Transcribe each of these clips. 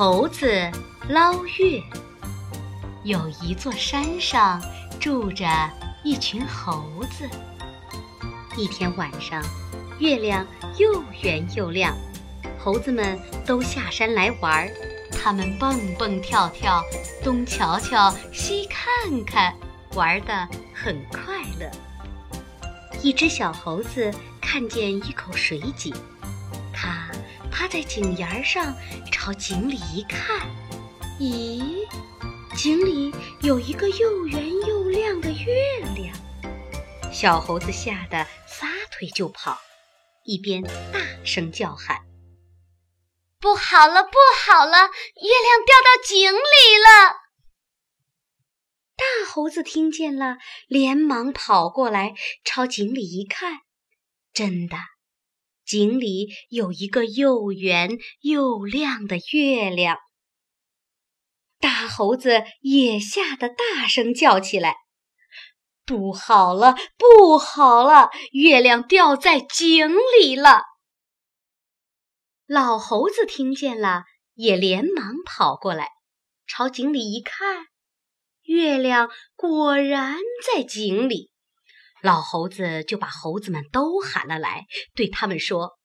猴子捞月。有一座山上住着一群猴子。一天晚上，月亮又圆又亮，猴子们都下山来玩儿。他们蹦蹦跳跳，东瞧瞧，西看看，玩的很快乐。一只小猴子看见一口水井，它趴在井沿上，朝井里一看，咦，井里有一个又圆又亮的月亮。小猴子吓得撒腿就跑，一边大声叫喊：“不好了，不好了，月亮掉到井里了！”大猴子听见了，连忙跑过来，朝井里一看，真的，井里有一个又圆又亮的月亮。大猴子也吓得大声叫起来：“不好了，不好了，月亮掉在井里了！”老猴子听见了，也连忙跑过来，朝井里一看。月亮果然在井里，老猴子就把猴子们都喊了来，对他们说：“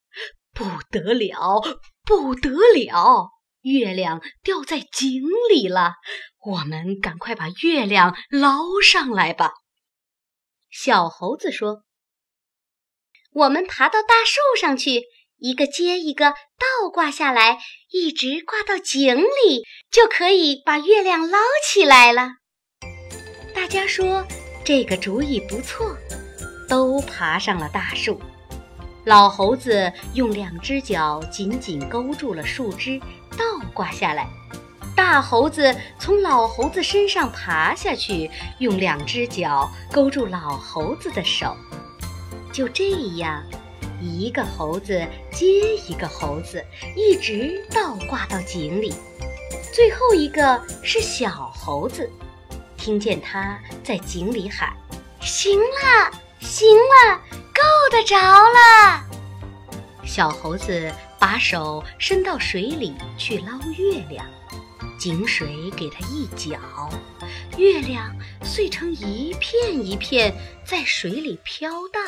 不得了，不得了！月亮掉在井里了，我们赶快把月亮捞上来吧。”小猴子说：“我们爬到大树上去，一个接一个倒挂下来，一直挂到井里，就可以把月亮捞起来了。”大家说这个主意不错，都爬上了大树。老猴子用两只脚紧紧勾住了树枝，倒挂下来。大猴子从老猴子身上爬下去，用两只脚勾住老猴子的手。就这样，一个猴子接一个猴子，一直倒挂到井里。最后一个是小猴子。听见他在井里喊：“行了，行了，够得着了。”小猴子把手伸到水里去捞月亮，井水给他一搅，月亮碎成一片一片，在水里飘荡。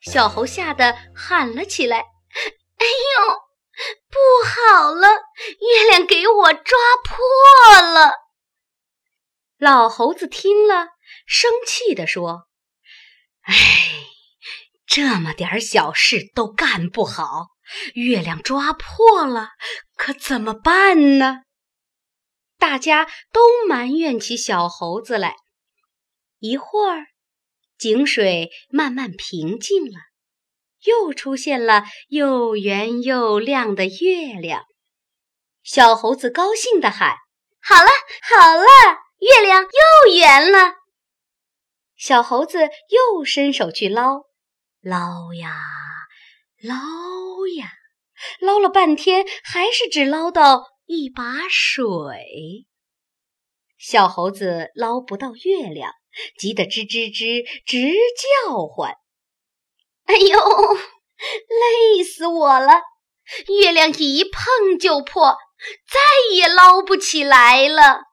小猴吓得喊了起来：“ 哎呦，不好了，月亮给我抓破了！”老猴子听了，生气地说：“哎，这么点小事都干不好，月亮抓破了，可怎么办呢？”大家都埋怨起小猴子来。一会儿，井水慢慢平静了，又出现了又圆又亮的月亮。小猴子高兴地喊：“好了，好了！”月亮又圆了，小猴子又伸手去捞，捞呀捞呀，捞了半天，还是只捞到一把水。小猴子捞不到月亮，急得吱吱吱直叫唤：“哎呦，累死我了！月亮一碰就破，再也捞不起来了。”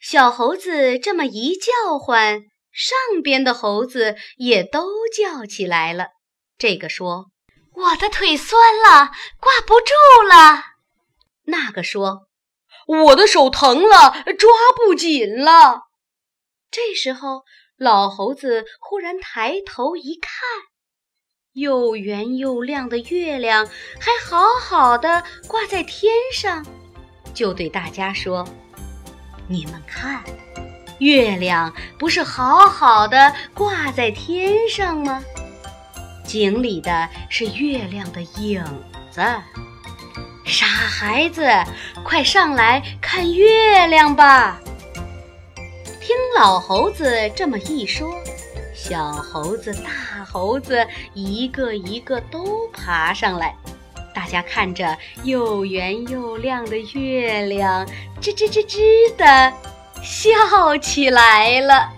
小猴子这么一叫唤，上边的猴子也都叫起来了。这个说：“我的腿酸了，挂不住了。”那个说：“我的手疼了，抓不紧了。”这时候，老猴子忽然抬头一看，又圆又亮的月亮还好好的挂在天上，就对大家说。你们看，月亮不是好好的挂在天上吗？井里的是月亮的影子。傻孩子，快上来看月亮吧！听老猴子这么一说，小猴子、大猴子一个一个都爬上来。大家看着又圆又亮的月亮，吱吱吱吱的笑起来了。